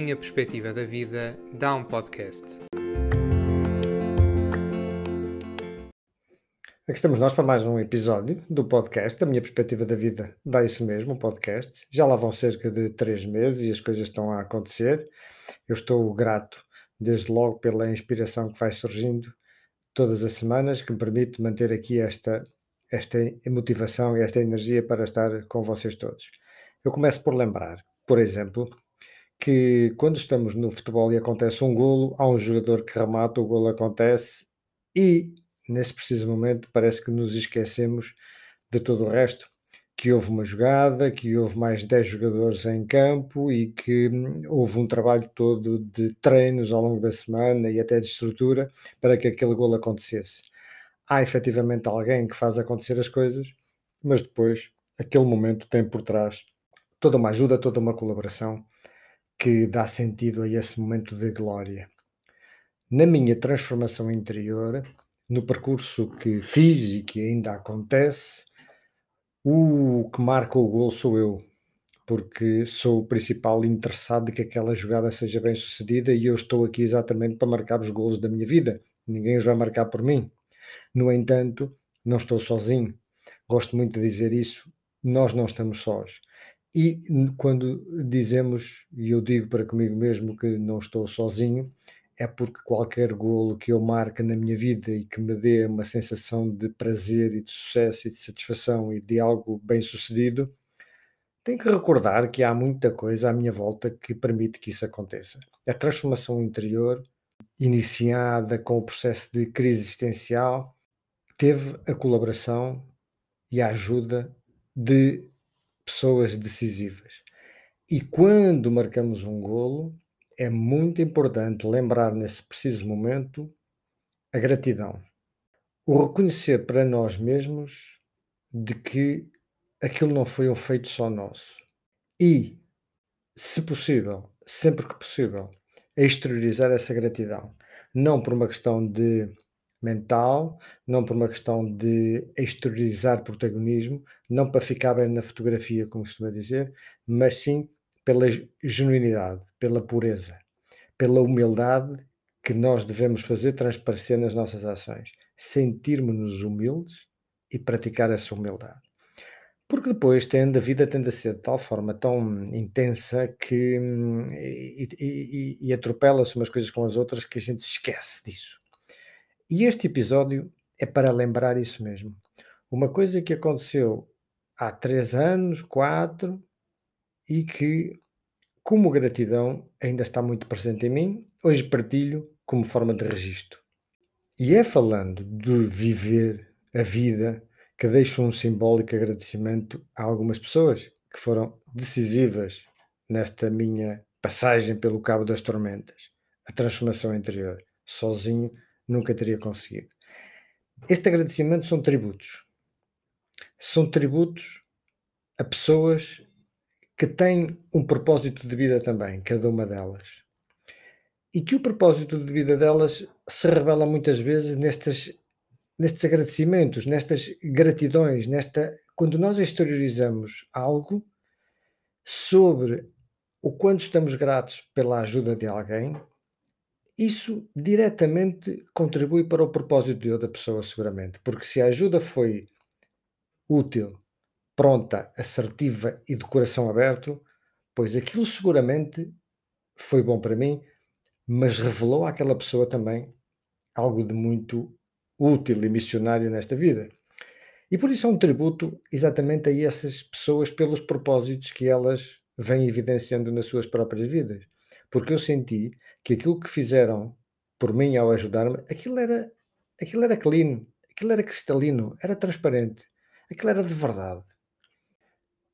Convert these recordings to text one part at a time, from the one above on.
minha perspectiva da vida dá um podcast. Aqui estamos nós para mais um episódio do podcast. A minha perspectiva da vida dá isso mesmo, um podcast. Já lá vão cerca de três meses e as coisas estão a acontecer. Eu estou grato, desde logo, pela inspiração que vai surgindo todas as semanas, que me permite manter aqui esta, esta motivação e esta energia para estar com vocês todos. Eu começo por lembrar, por exemplo, que quando estamos no futebol e acontece um golo, há um jogador que remata, o golo acontece e nesse preciso momento parece que nos esquecemos de todo o resto, que houve uma jogada, que houve mais 10 jogadores em campo e que hum, houve um trabalho todo de treinos ao longo da semana e até de estrutura para que aquele golo acontecesse. Há efetivamente alguém que faz acontecer as coisas, mas depois aquele momento tem por trás toda uma ajuda, toda uma colaboração que dá sentido a esse momento de glória. Na minha transformação interior, no percurso que fiz e que ainda acontece, o que marca o gol sou eu, porque sou o principal interessado de que aquela jogada seja bem sucedida e eu estou aqui exatamente para marcar os golos da minha vida. Ninguém os vai marcar por mim. No entanto, não estou sozinho. Gosto muito de dizer isso. Nós não estamos sós. E quando dizemos, e eu digo para comigo mesmo que não estou sozinho, é porque qualquer golo que eu marque na minha vida e que me dê uma sensação de prazer e de sucesso e de satisfação e de algo bem sucedido, tenho que recordar que há muita coisa à minha volta que permite que isso aconteça. A transformação interior, iniciada com o processo de crise existencial, teve a colaboração e a ajuda de pessoas decisivas. E quando marcamos um golo, é muito importante lembrar nesse preciso momento a gratidão. O reconhecer para nós mesmos de que aquilo não foi um feito só nosso. E, se possível, sempre que possível, exteriorizar essa gratidão. Não por uma questão de mental, não por uma questão de exteriorizar protagonismo, não para ficar bem na fotografia, como costuma dizer, mas sim pela genuinidade, pela pureza, pela humildade que nós devemos fazer transparecer nas nossas ações. Sentirmos-nos humildes e praticar essa humildade. Porque depois tende, a vida tende a ser de tal forma tão intensa que hum, e, e, e atropela-se umas coisas com as outras que a gente se esquece disso. E este episódio é para lembrar isso mesmo. Uma coisa que aconteceu há três anos, quatro, e que, como gratidão, ainda está muito presente em mim, hoje partilho como forma de registro. E é falando de viver a vida que deixo um simbólico agradecimento a algumas pessoas que foram decisivas nesta minha passagem pelo cabo das tormentas, a transformação interior. Sozinho nunca teria conseguido. Este agradecimento são tributos. São tributos a pessoas que têm um propósito de vida também, cada uma delas. E que o propósito de vida delas se revela muitas vezes nestes, agradecimentos, nestas gratidões, nesta quando nós exteriorizamos algo sobre o quanto estamos gratos pela ajuda de alguém, isso diretamente contribui para o propósito de outra pessoa, seguramente, porque se a ajuda foi útil, pronta, assertiva e de coração aberto, pois aquilo seguramente foi bom para mim, mas revelou àquela pessoa também algo de muito útil e missionário nesta vida. E por isso é um tributo exatamente a essas pessoas pelos propósitos que elas vêm evidenciando nas suas próprias vidas porque eu senti que aquilo que fizeram por mim ao ajudar-me, aquilo era, aquilo era clean, aquilo era cristalino, era transparente, aquilo era de verdade.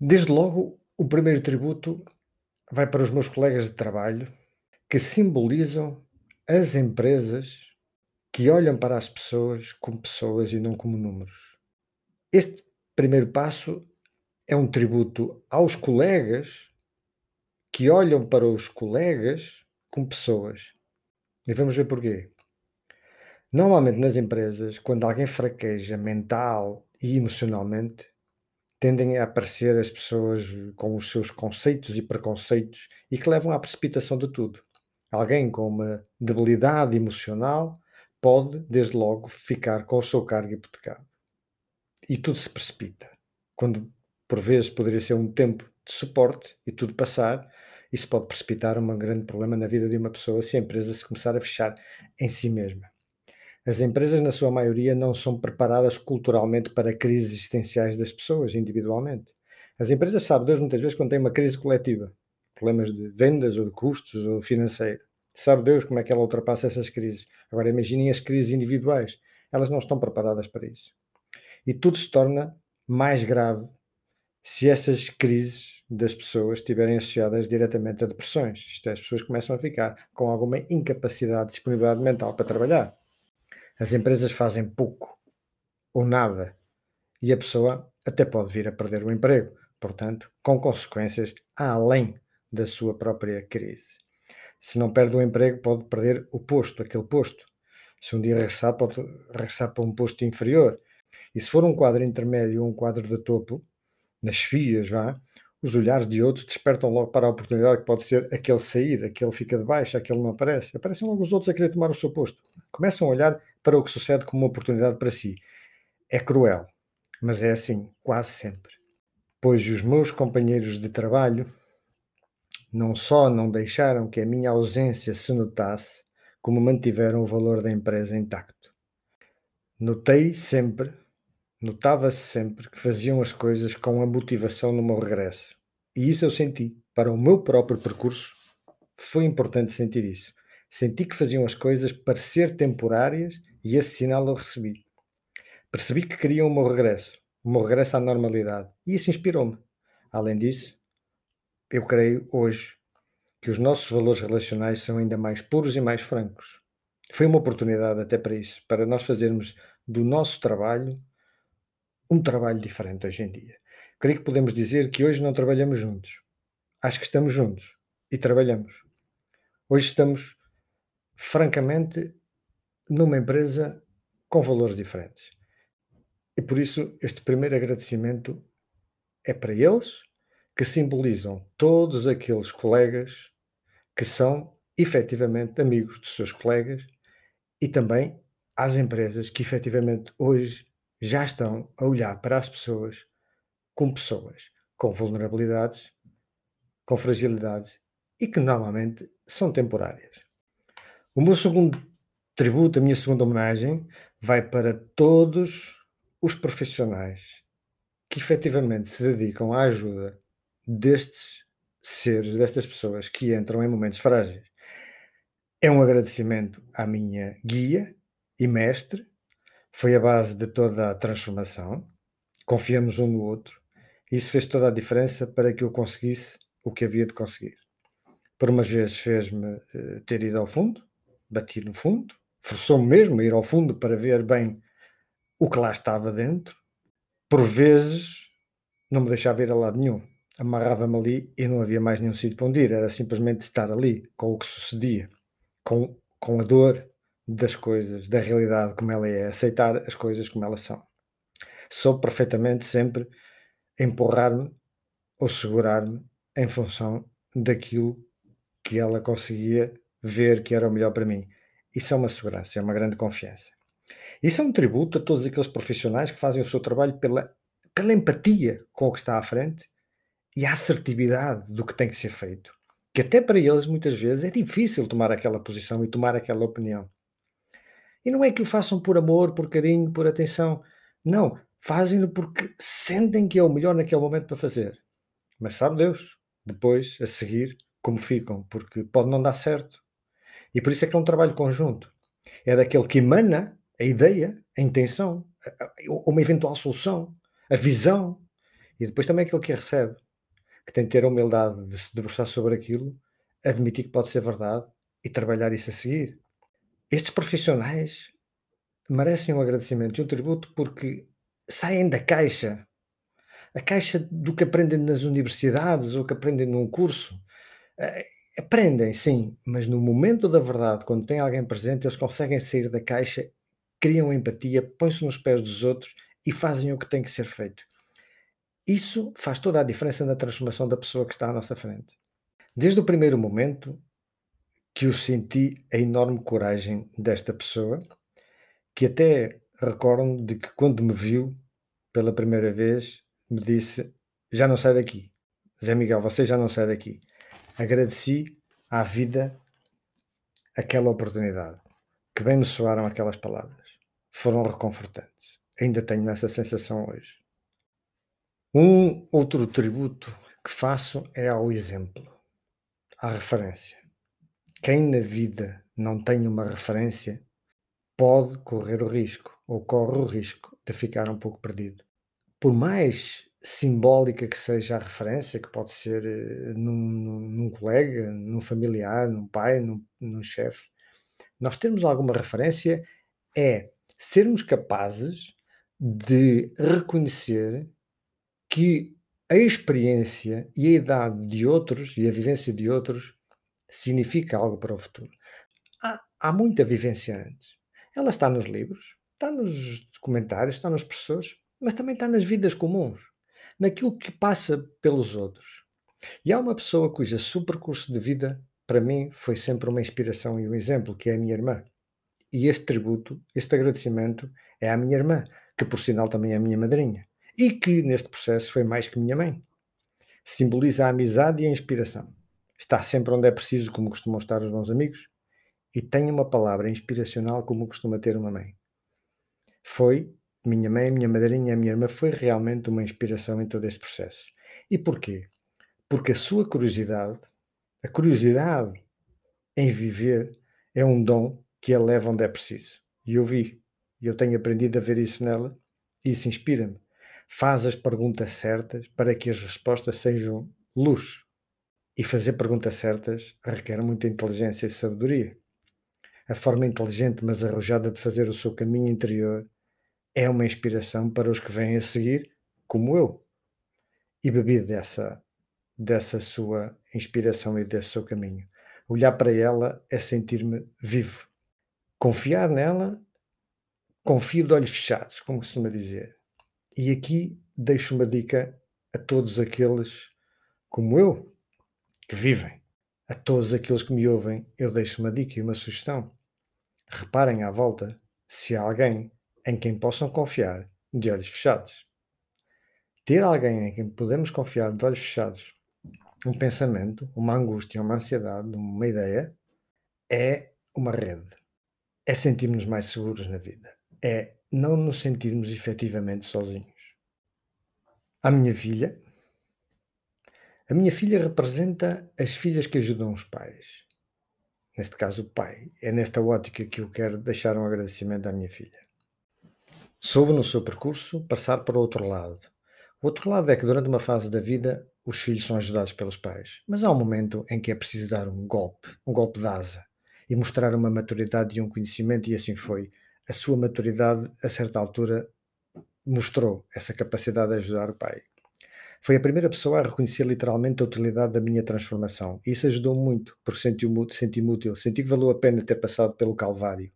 Desde logo, o primeiro tributo vai para os meus colegas de trabalho que simbolizam as empresas que olham para as pessoas como pessoas e não como números. Este primeiro passo é um tributo aos colegas que olham para os colegas como pessoas. E vamos ver porquê. Normalmente nas empresas, quando alguém fraqueja mental e emocionalmente, tendem a aparecer as pessoas com os seus conceitos e preconceitos e que levam à precipitação de tudo. Alguém com uma debilidade emocional pode, desde logo, ficar com o seu cargo hipotecado. E tudo se precipita. Quando, por vezes, poderia ser um tempo de suporte e tudo passar, isso pode precipitar um grande problema na vida de uma pessoa se a empresa se começar a fechar em si mesma. As empresas, na sua maioria, não são preparadas culturalmente para crises existenciais das pessoas individualmente. As empresas sabem Deus muitas vezes quando tem uma crise coletiva, problemas de vendas ou de custos ou financeiro. Sabe Deus como é que ela ultrapassa essas crises. Agora imaginem as crises individuais. Elas não estão preparadas para isso. E tudo se torna mais grave se essas crises das pessoas estiverem associadas diretamente a depressões. Isto é, as pessoas começam a ficar com alguma incapacidade, disponibilidade mental para trabalhar as empresas fazem pouco ou nada e a pessoa até pode vir a perder o emprego, portanto, com consequências além da sua própria crise. Se não perde o emprego, pode perder o posto, aquele posto. Se um dia regressar, pode regressar para um posto inferior. E se for um quadro intermédio ou um quadro de topo, nas fias, vá, os olhares de outros despertam logo para a oportunidade que pode ser aquele sair, aquele fica de baixo, aquele não aparece. Aparecem logo os outros a querer tomar o seu posto. Começam a olhar para o que sucede como uma oportunidade para si. É cruel, mas é assim quase sempre. Pois os meus companheiros de trabalho não só não deixaram que a minha ausência se notasse, como mantiveram o valor da empresa intacto. Notei sempre Notava-se sempre que faziam as coisas com a motivação no meu regresso. E isso eu senti. Para o meu próprio percurso, foi importante sentir isso. Senti que faziam as coisas parecer temporárias e esse sinal eu recebi. Percebi que queriam o meu regresso, o meu regresso à normalidade. E isso inspirou-me. Além disso, eu creio hoje que os nossos valores relacionais são ainda mais puros e mais francos. Foi uma oportunidade até para isso, para nós fazermos do nosso trabalho um trabalho diferente hoje em dia. Creio que podemos dizer que hoje não trabalhamos juntos. Acho que estamos juntos e trabalhamos. Hoje estamos, francamente, numa empresa com valores diferentes. E por isso, este primeiro agradecimento é para eles, que simbolizam todos aqueles colegas que são efetivamente amigos dos seus colegas e também às empresas que efetivamente hoje já estão a olhar para as pessoas como pessoas com vulnerabilidades, com fragilidades e que normalmente são temporárias. O meu segundo tributo, a minha segunda homenagem, vai para todos os profissionais que efetivamente se dedicam à ajuda destes seres, destas pessoas que entram em momentos frágeis. É um agradecimento à minha guia e mestre, foi a base de toda a transformação. Confiamos um no outro. Isso fez toda a diferença para que eu conseguisse o que havia de conseguir. Por umas vezes fez-me uh, ter ido ao fundo, bati no fundo, forçou-me mesmo a ir ao fundo para ver bem o que lá estava dentro. Por vezes não me deixava ir a lado nenhum. Amarrava-me ali e não havia mais nenhum sítio para onde ir. Era simplesmente estar ali com o que sucedia, com, com a dor, das coisas, da realidade como ela é, aceitar as coisas como elas são. Soube perfeitamente sempre empurrar-me ou segurar-me em função daquilo que ela conseguia ver que era o melhor para mim. Isso é uma segurança, é uma grande confiança. Isso é um tributo a todos aqueles profissionais que fazem o seu trabalho pela, pela empatia com o que está à frente e a assertividade do que tem que ser feito. Que até para eles, muitas vezes, é difícil tomar aquela posição e tomar aquela opinião. E não é que o façam por amor, por carinho, por atenção. Não, fazem-no porque sentem que é o melhor naquele momento para fazer. Mas sabe Deus, depois, a seguir, como ficam, porque pode não dar certo. E por isso é que é um trabalho conjunto. É daquele que emana a ideia, a intenção, uma eventual solução, a visão, e depois também aquele que a recebe, que tem que ter a humildade de se debruçar sobre aquilo, admitir que pode ser verdade e trabalhar isso a seguir. Estes profissionais merecem um agradecimento e um tributo porque saem da caixa. A caixa do que aprendem nas universidades ou que aprendem num curso. Eh, aprendem, sim, mas no momento da verdade, quando tem alguém presente, eles conseguem sair da caixa, criam empatia, põem-se nos pés dos outros e fazem o que tem que ser feito. Isso faz toda a diferença na transformação da pessoa que está à nossa frente. Desde o primeiro momento que eu senti a enorme coragem desta pessoa, que até recordo de que quando me viu pela primeira vez, me disse: Já não sai daqui. Zé Miguel, você já não sai daqui. Agradeci à vida aquela oportunidade. Que bem me soaram aquelas palavras. Foram reconfortantes. Ainda tenho essa sensação hoje. Um outro tributo que faço é ao exemplo, à referência. Quem na vida não tem uma referência pode correr o risco, ou corre o risco, de ficar um pouco perdido. Por mais simbólica que seja a referência, que pode ser uh, num, num, num, colega, num familiar, num pai, num, num chefe, nós termos alguma referência é sermos capazes de reconhecer que a experiência e a idade de outros e a vivência de outros significa algo para o futuro. Há, há muita vivência antes. Ela está nos livros, está nos comentários, está nas pessoas, mas também está nas vidas comuns, naquilo que passa pelos outros. E há uma pessoa cuja seu percurso de vida, para mim, foi sempre uma inspiração e um exemplo, que é a minha irmã. E este tributo, este agradecimento, é à minha irmã, que por sinal também é a minha madrinha, e que neste processo foi mais que minha mãe. Simboliza a amizade e a inspiração. Está sempre onde é preciso, como costumam estar os bons amigos, e tem uma palavra inspiracional como costuma ter uma mãe. Foi, minha mãe, minha madrinha, a minha irmã, foi realmente uma inspiração em todo este processo. E porquê? Porque a sua curiosidade, a curiosidade em viver, é um dom que a leva onde é preciso. E eu vi, e eu tenho aprendido a ver isso nela, e isso inspira-me. Faz as perguntas certas para que as respostas sejam luz. E fazer perguntas certas requer muita inteligência e sabedoria a forma inteligente mas arrojada de fazer o seu caminho interior é uma inspiração para os que vêm a seguir, como eu. E bebi dessa, dessa sua inspiração e desse seu caminho. Olhar para ela é sentir-me vivo. Confiar nela, confio de olhos fechados, como costuma dizer. E aqui deixo uma dica a todos aqueles como eu, que vivem. A todos aqueles que me ouvem, eu deixo uma dica e uma sugestão. Reparem à volta se há alguém em quem possam confiar de olhos fechados. Ter alguém em quem podemos confiar de olhos fechados, um pensamento, uma angústia, uma ansiedade, uma ideia, é uma rede. É sentirmos mais seguros na vida. É não nos sentirmos efetivamente sozinhos. A minha filha, a minha filha representa as filhas que ajudam os pais. Neste caso, o pai. É nesta ótica que eu quero deixar um agradecimento à minha filha. Soube no seu percurso passar para o outro lado. O outro lado é que durante uma fase da vida os filhos são ajudados pelos pais, mas há um momento em que é preciso dar um golpe, um golpe de asa, e mostrar uma maturidade e um conhecimento, e assim foi. A sua maturidade, a certa altura, mostrou essa capacidade de ajudar o pai. Foi a primeira pessoa a reconhecer literalmente a utilidade da minha transformação. E isso ajudou muito, porque senti-me senti útil, senti que valeu a pena ter passado pelo Calvário.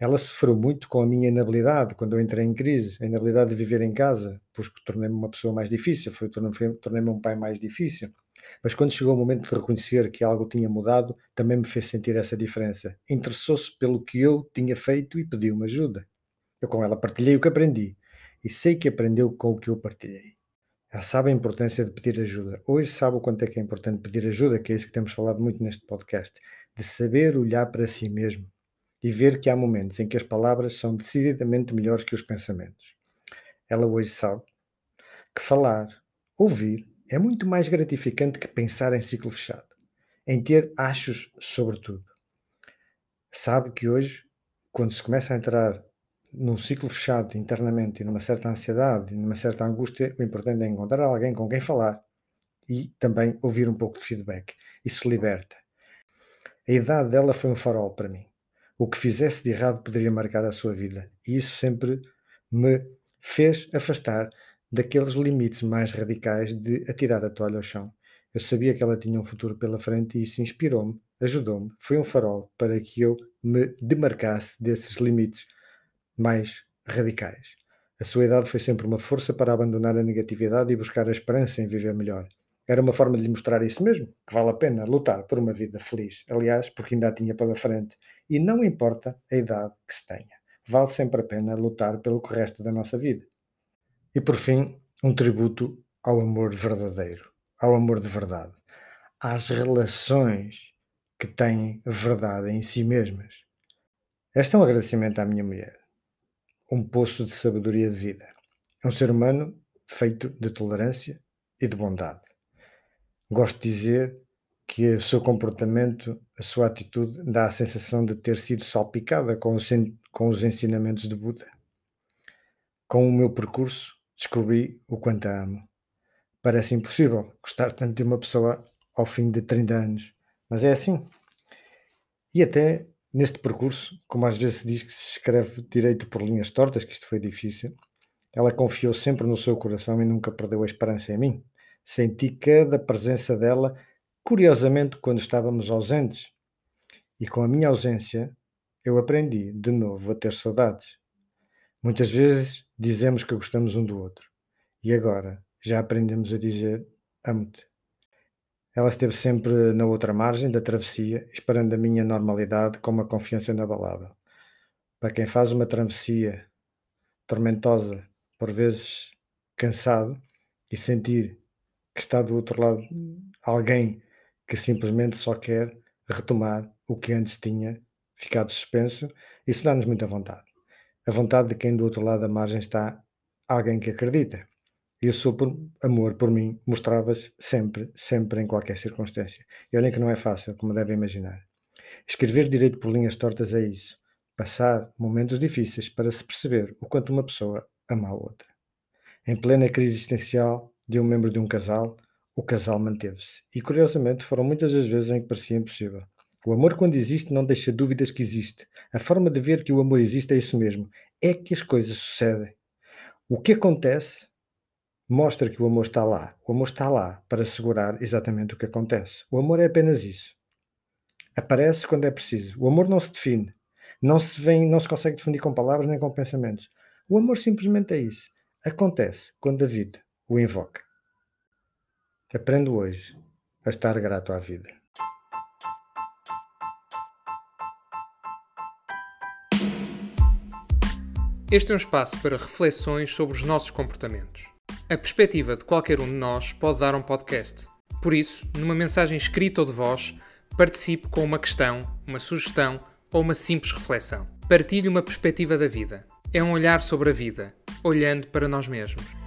Ela sofreu muito com a minha inabilidade quando eu entrei em crise, a inabilidade de viver em casa, pois tornei-me uma pessoa mais difícil, tornei-me um pai mais difícil. Mas quando chegou o momento de reconhecer que algo tinha mudado, também me fez sentir essa diferença. Interessou-se pelo que eu tinha feito e pediu-me ajuda. Eu com ela partilhei o que aprendi e sei que aprendeu com o que eu partilhei. Ela sabe a importância de pedir ajuda. Hoje sabe o quanto é que é importante pedir ajuda, que é isso que temos falado muito neste podcast. De saber olhar para si mesmo e ver que há momentos em que as palavras são decididamente melhores que os pensamentos. Ela hoje sabe que falar, ouvir, é muito mais gratificante que pensar em ciclo fechado, em ter achos sobre tudo. Sabe que hoje, quando se começa a entrar num ciclo fechado internamente e numa certa ansiedade e numa certa angústia, o importante é encontrar alguém com quem falar e também ouvir um pouco de feedback. Isso liberta. A idade dela foi um farol para mim. O que fizesse de errado poderia marcar a sua vida. E isso sempre me fez afastar daqueles limites mais radicais de atirar a toalha ao chão. Eu sabia que ela tinha um futuro pela frente e isso inspirou-me, ajudou-me, foi um farol para que eu me demarcasse desses limites mais radicais. A sua idade foi sempre uma força para abandonar a negatividade e buscar a esperança em viver melhor. Era uma forma de lhe mostrar isso mesmo, que vale a pena lutar por uma vida feliz. Aliás, porque ainda a tinha pela frente. E não importa a idade que se tenha. Vale sempre a pena lutar pelo que resta da nossa vida. E por fim, um tributo ao amor verdadeiro, ao amor de verdade, às relações que têm verdade em si mesmas. Este é um agradecimento à minha mulher, um poço de sabedoria de vida. É um ser humano feito de tolerância e de bondade. Gosto de dizer que o seu comportamento, a sua atitude, dá a sensação de ter sido salpicada com os, com os ensinamentos de Buda. Com o meu percurso, descobri o quanto a amo. Parece impossível gostar tanto de uma pessoa ao fim de 30 anos, mas é assim. E até neste percurso, como às vezes se diz que se escreve direito por linhas tortas, que isto foi difícil, ela confiou sempre no seu coração e nunca perdeu a esperança em mim. Senti cada presença dela, curiosamente, quando estávamos ausentes. E com a minha ausência, eu aprendi de novo a ter saudades. Muitas vezes dizemos que gostamos um do outro. E agora já aprendemos a dizer amo-te. Ela esteve sempre na outra margem da travessia, esperando a minha normalidade com uma confiança inabalável. Para quem faz uma travessia tormentosa, por vezes cansado, e sentir que está do outro lado alguém que simplesmente só quer retomar o que antes tinha ficado suspenso, isso dá-nos muita vontade. A vontade de quem do outro lado da margem está alguém que acredita. E o seu amor por mim mostrava-se sempre, sempre, em qualquer circunstância. E olhem que não é fácil, como devem imaginar. Escrever direito por linhas tortas é isso. Passar momentos difíceis para se perceber o quanto uma pessoa ama a outra. Em plena crise existencial de um membro de um casal, o casal manteve-se. E curiosamente foram muitas as vezes em que parecia impossível. O amor, quando existe, não deixa dúvidas que existe. A forma de ver que o amor existe é isso mesmo. É que as coisas sucedem. O que acontece mostra que o amor está lá. O amor está lá para assegurar exatamente o que acontece. O amor é apenas isso. Aparece quando é preciso. O amor não se define. Não se vem, não se consegue definir com palavras nem com pensamentos. O amor simplesmente é isso. Acontece quando a vida o invoca. Aprendo hoje a estar grato à vida. Este é um espaço para reflexões sobre os nossos comportamentos. A perspectiva de qualquer um de nós pode dar um podcast. Por isso, numa mensagem escrita ou de voz, participe com uma questão, uma sugestão ou uma simples reflexão. Partilhe uma perspectiva da vida. É um olhar sobre a vida, olhando para nós mesmos.